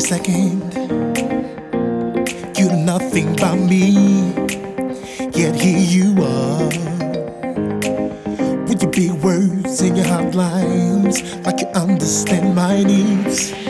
second. You know nothing about me, yet here you are. With your big words and your hot lines, like you understand my needs.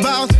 about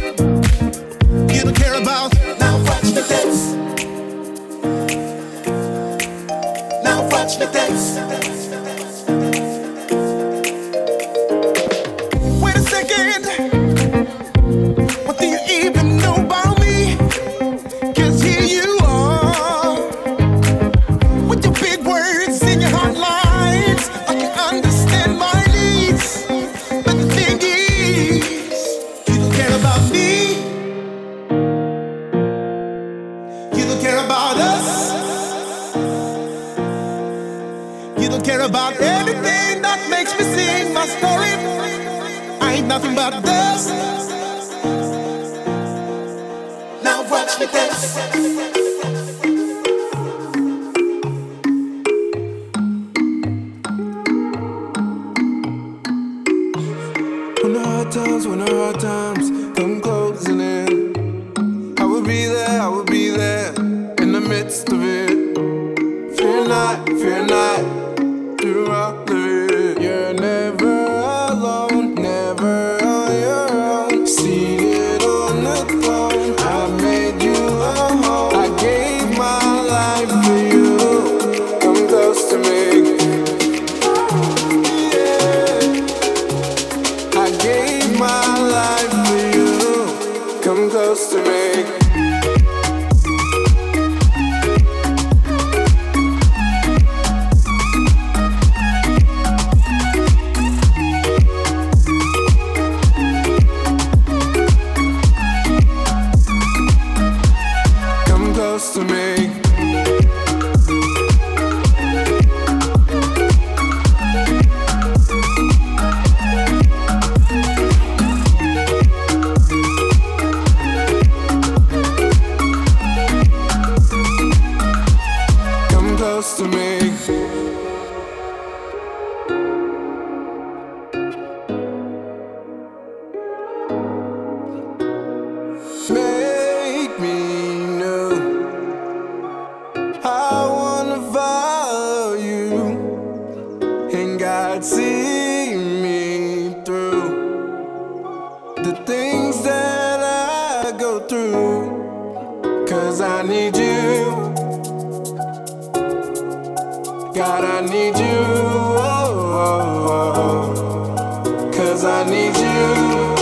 God, I need you. Oh, oh, oh. Cause I need you.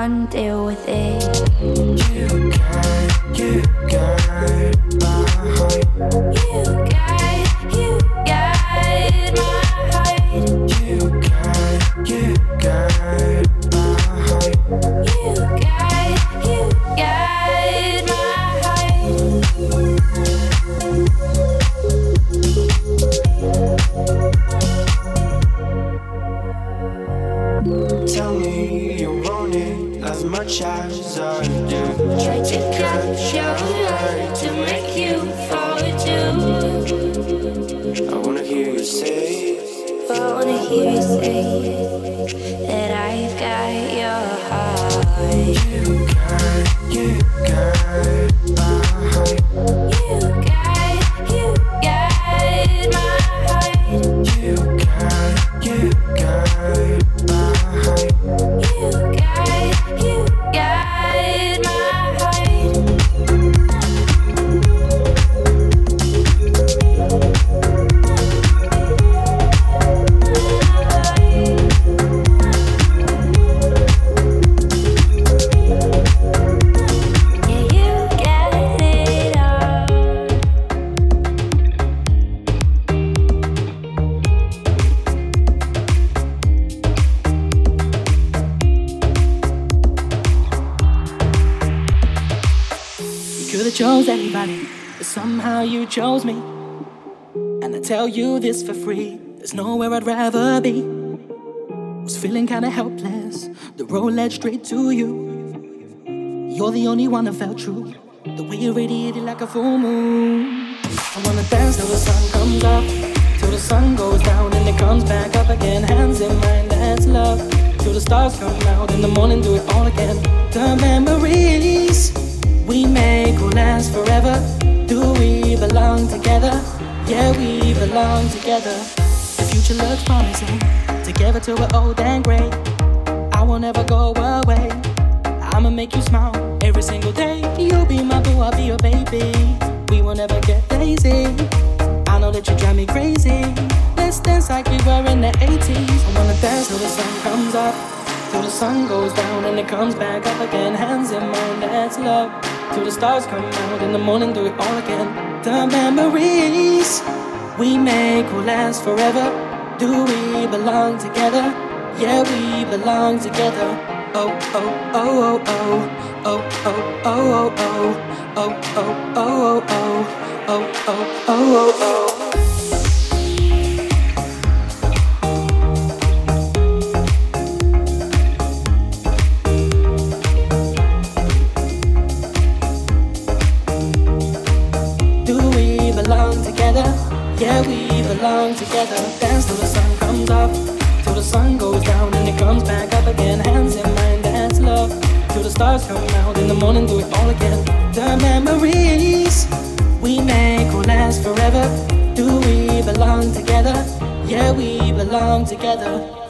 can't deal with it. You can't, you chose me. And I tell you this for free, there's nowhere I'd rather be. Was feeling kinda helpless, the road led straight to you. You're the only one that felt true, the way you radiated like a full moon. I wanna dance till the sun comes up, till the sun goes down and it comes back up again. Hands in mine, that's love. Till the stars come out in the morning, do it all again. The memories we make will last forever. We belong together? Yeah, we belong together. The future looks promising. Together till we're old and gray. I will never go away. I'ma make you smile every single day. You'll be my boo, I'll be your baby. We will never get lazy. I know that you drive me crazy. Let's dance like we were in the 80s. I wanna dance till the sun comes up, till the sun goes down and it comes back up again. Hands in mine, that's love. Till the stars come out in the morning, do it all again. The memories we make will last forever. Do we belong together? Yeah, we belong together. Oh, oh, oh, oh, oh. Oh, oh, oh, oh, oh. Oh, oh, oh, oh, oh. Oh, oh, oh, oh, oh. Belong together. Dance till the sun comes up, till the sun goes down and it comes back up again. Hands in mind, dance love. Till the stars come out in the morning, do it all again. The memories we make will last forever. Do we belong together? Yeah, we belong together.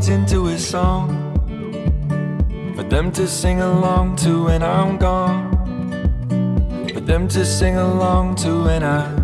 words into a song. For them to sing along to when I'm gone, for them to sing along to when I'm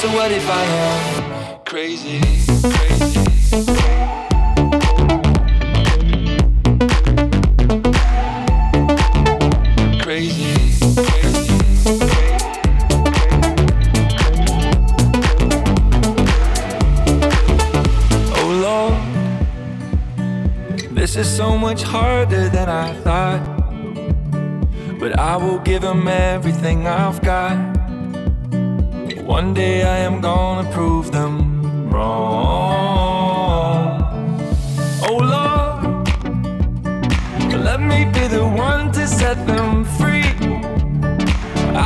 So what if I am crazy, crazy. Oh, this is so much harder than I thought. But I will give him everything I've got. One day I am gonna prove them wrong. Oh Lord, let me be the one to set them free.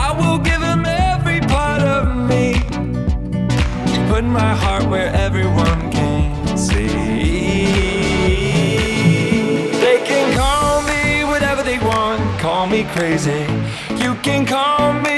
I will give them every part of me. Put my heart where everyone can see. They can call me whatever they want, call me crazy. You can call me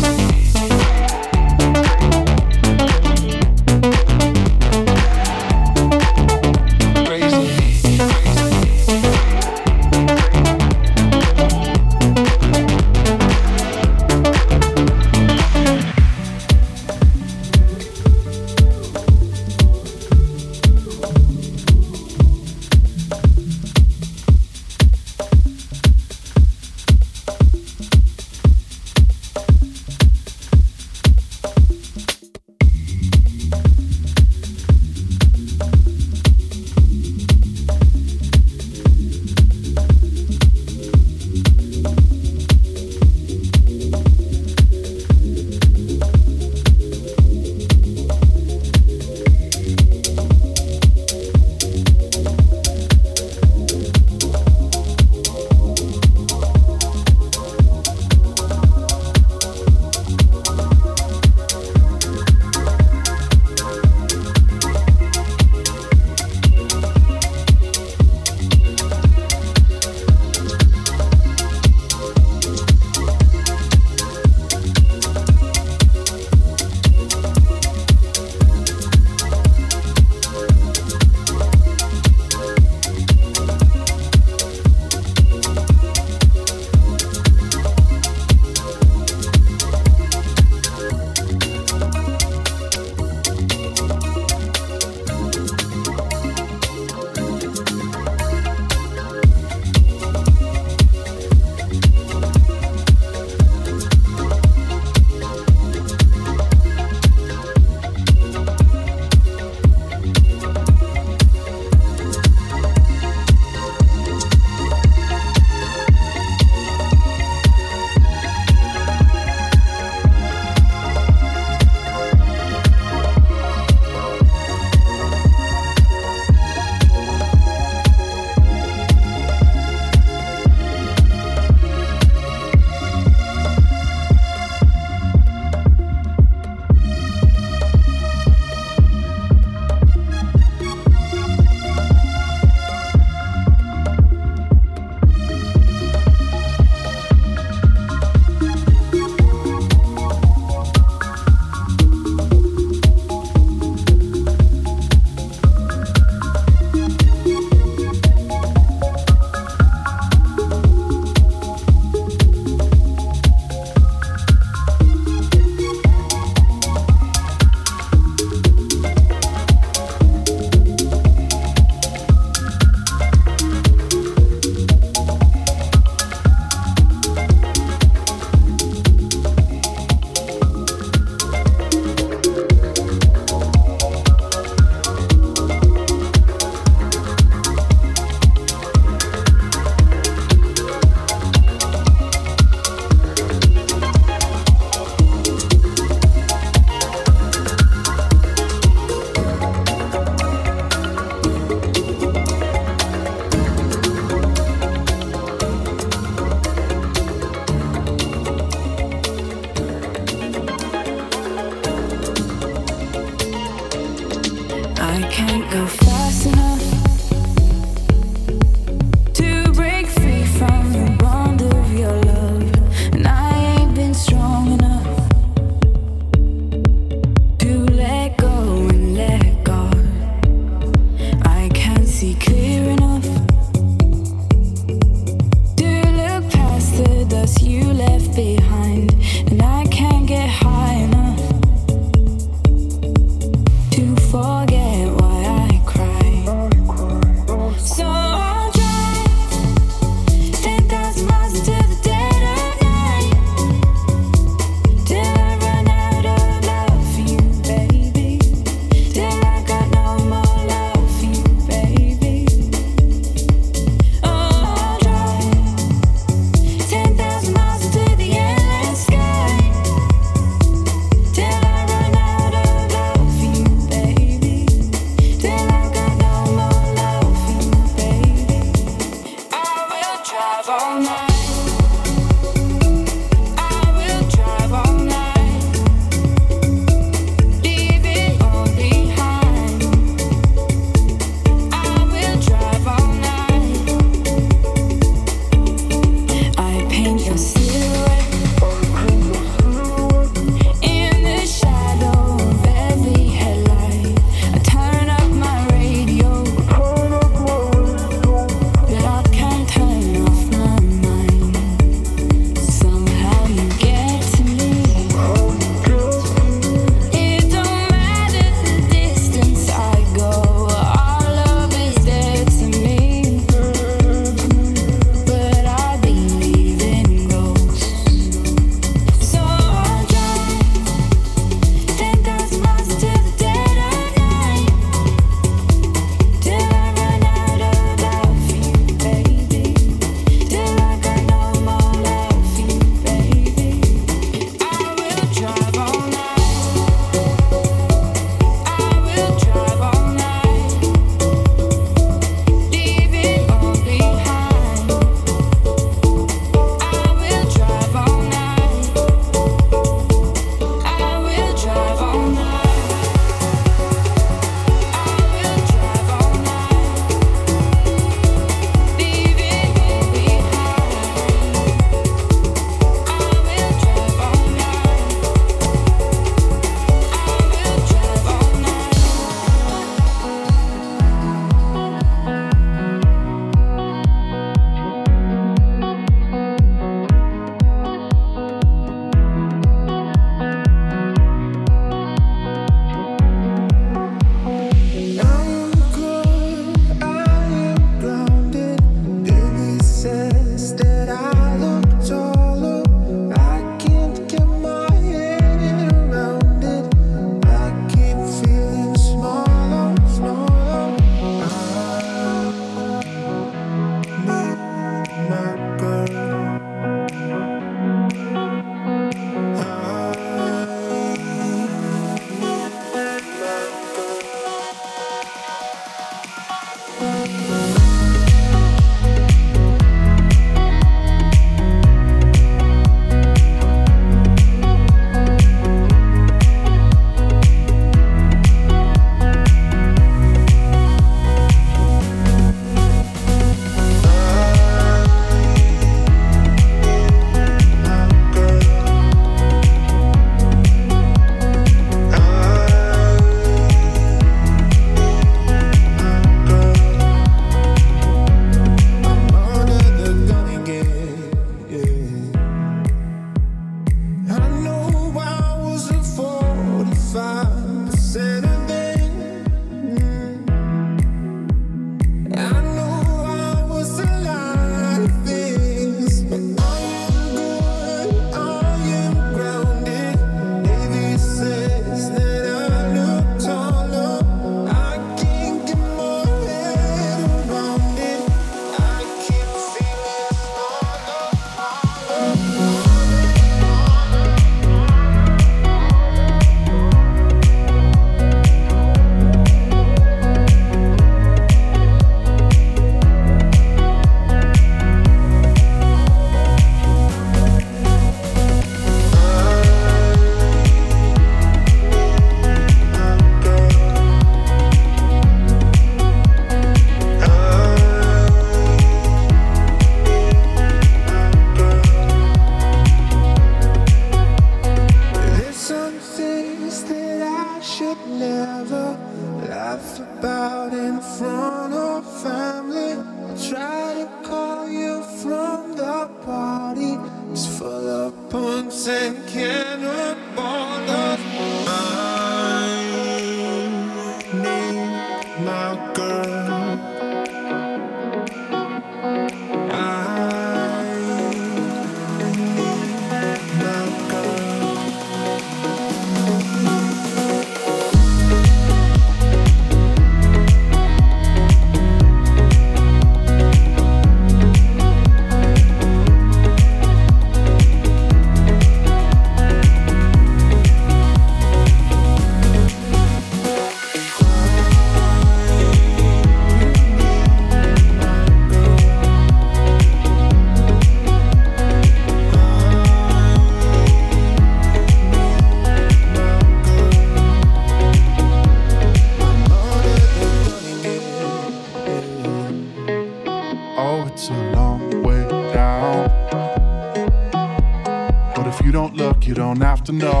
to know.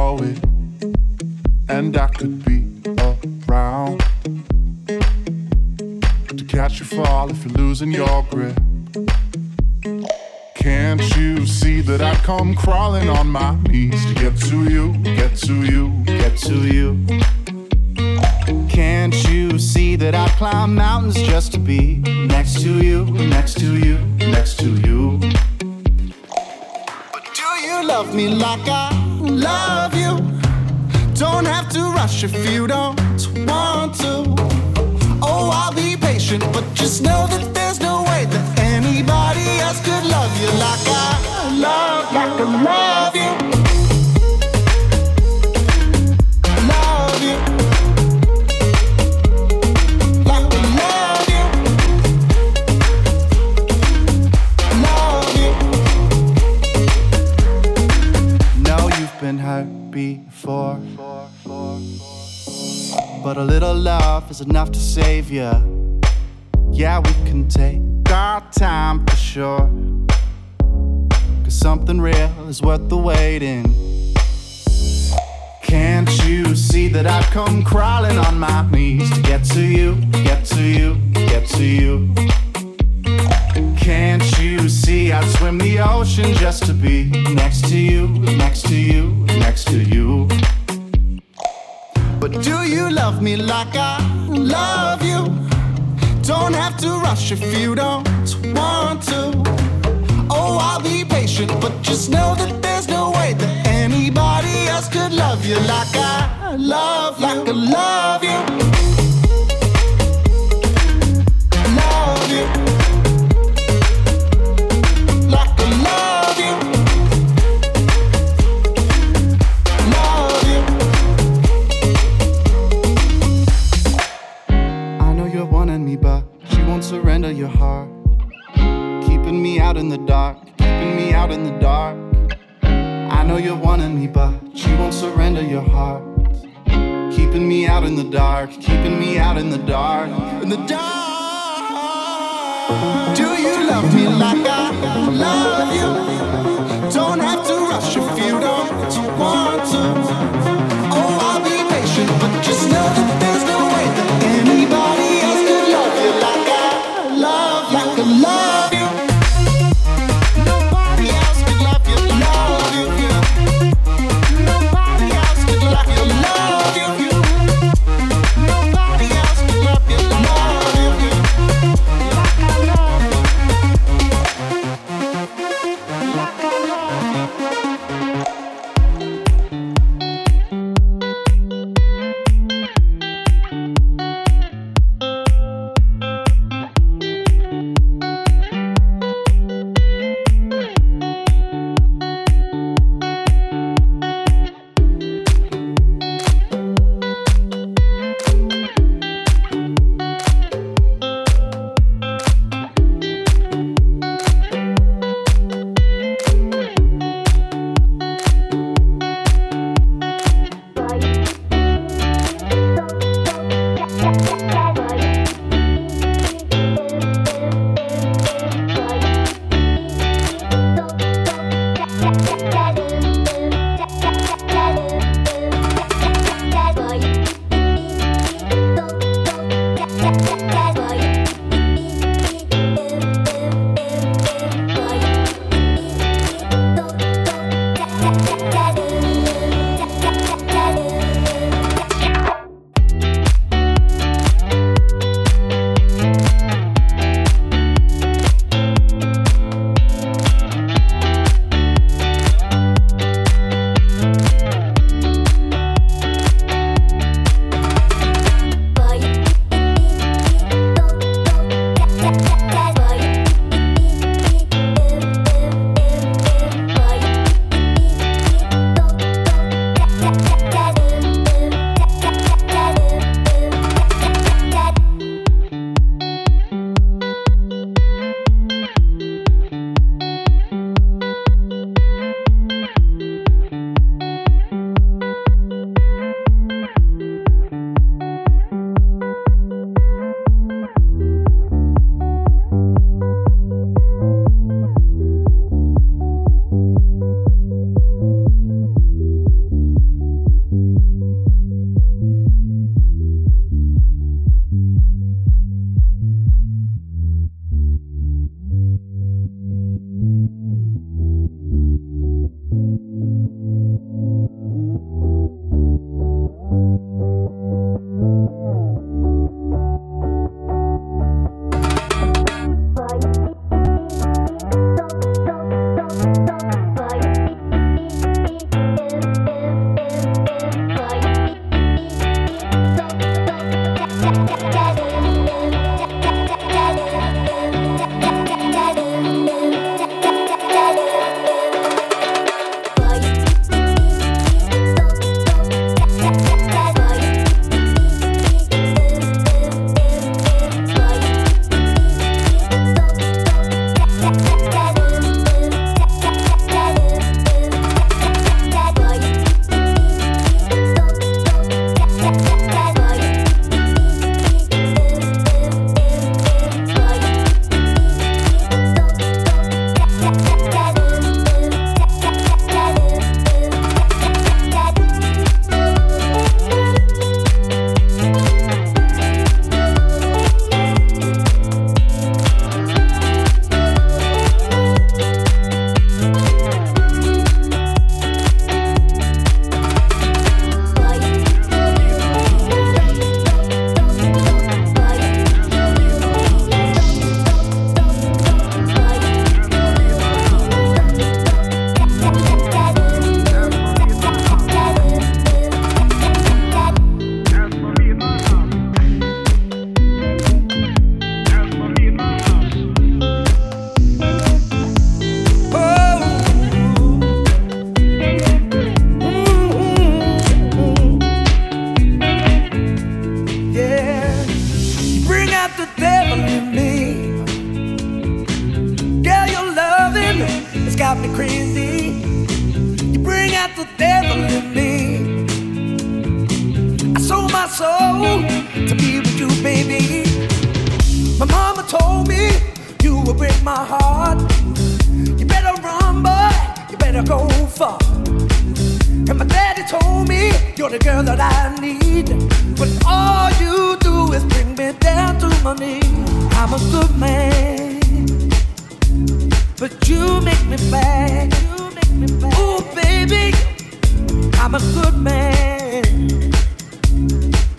your heart. Keeping me out in the dark, keeping me out in the dark. I know you're wanting me, but you won't surrender your heart. Keeping me out in the dark, keeping me out in the dark, in the dark. Do you love me like I love you? Don't have to rush if you don't want to. Break my heart. You better run, boy. You better go far. And my daddy told me you're the girl that I need. But all you do is bring me down to my knees. I'm a good man, but you make me bad. Ooh, baby, I'm a good man,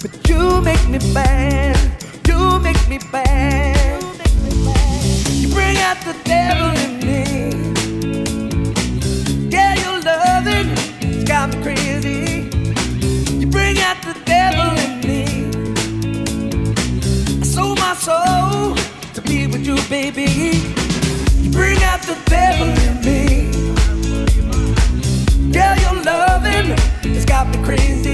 but you make me bad. You make me bad. Out the devil in me. Yeah, your loving it's got me crazy. You bring out the devil in me. I sold my soul to be with you, baby. You bring out the devil in me. Your loving it's got me crazy.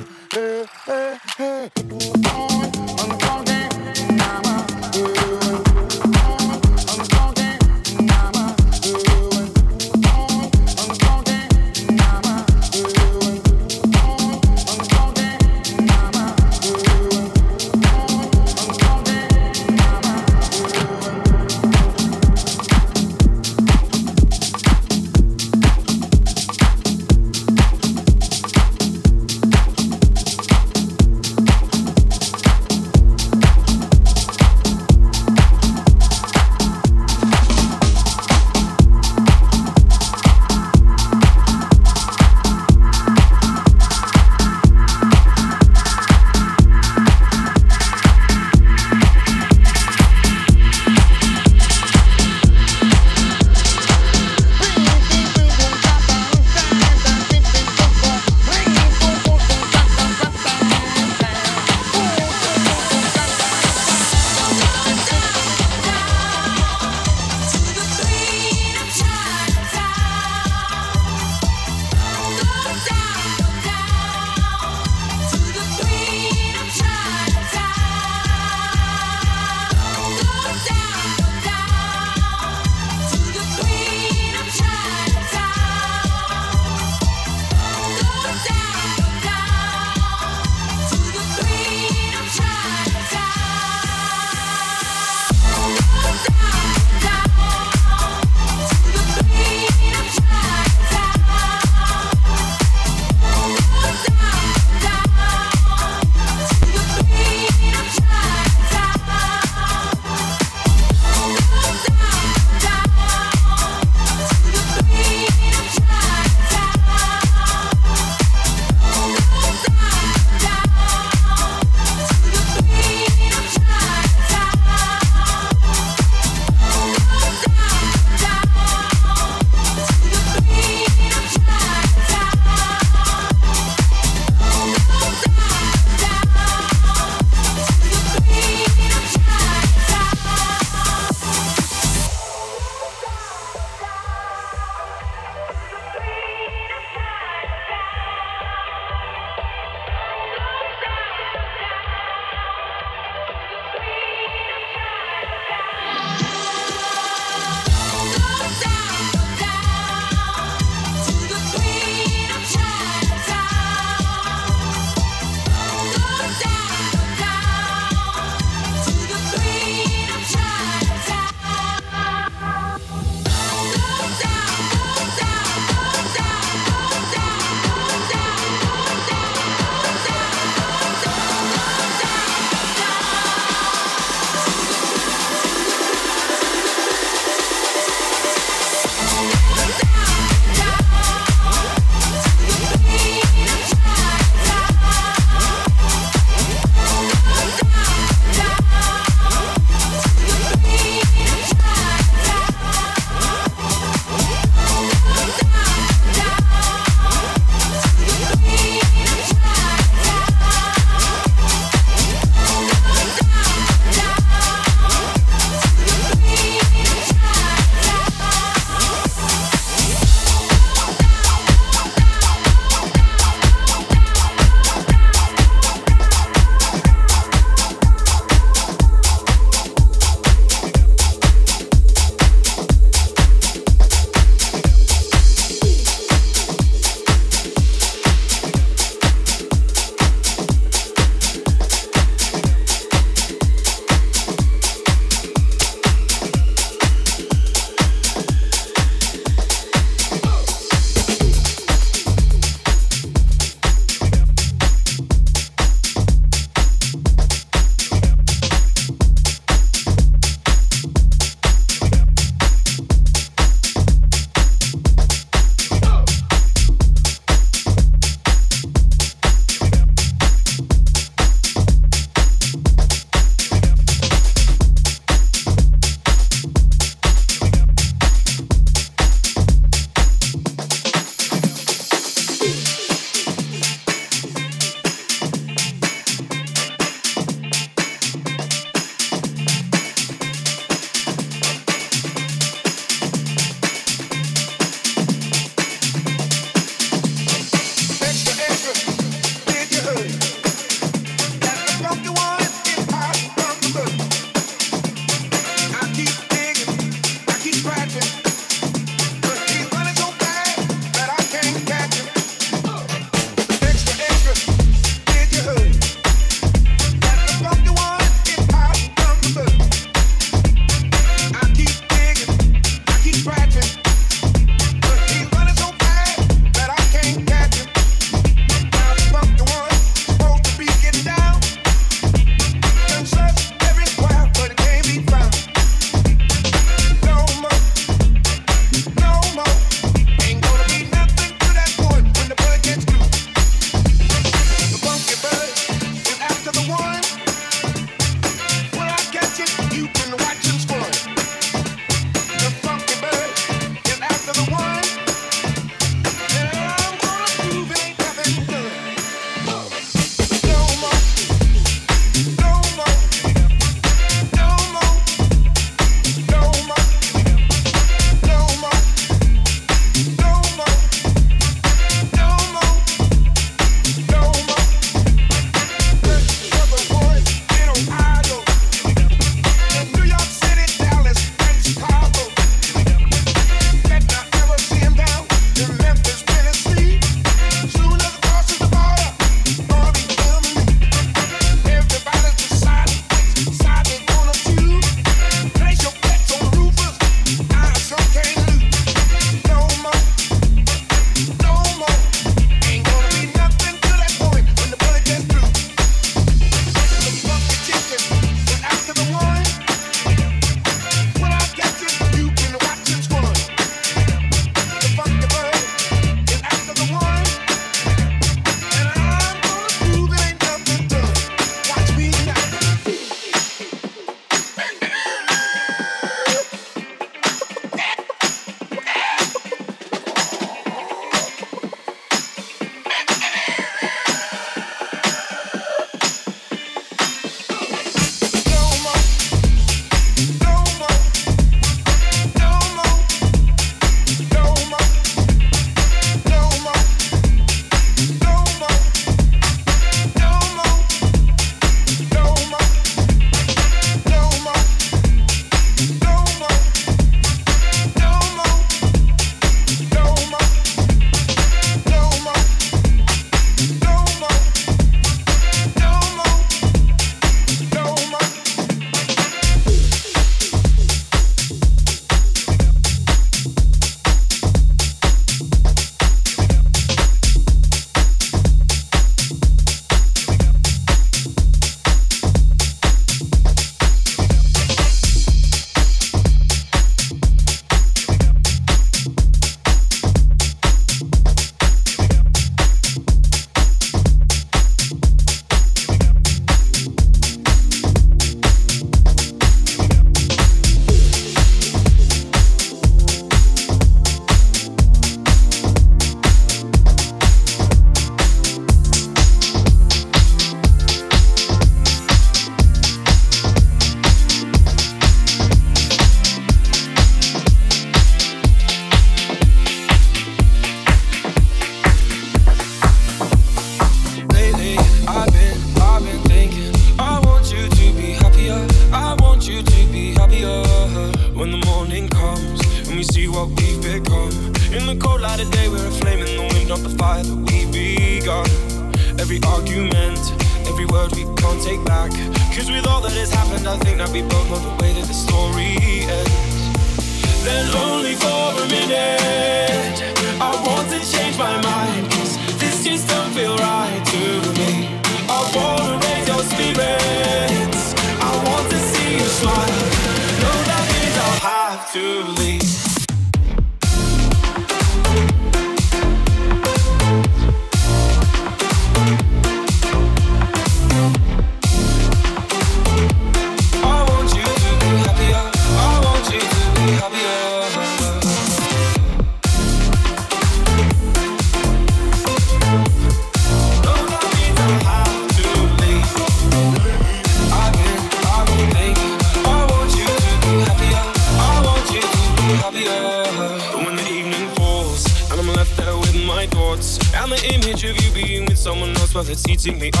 Else, well, it's eating me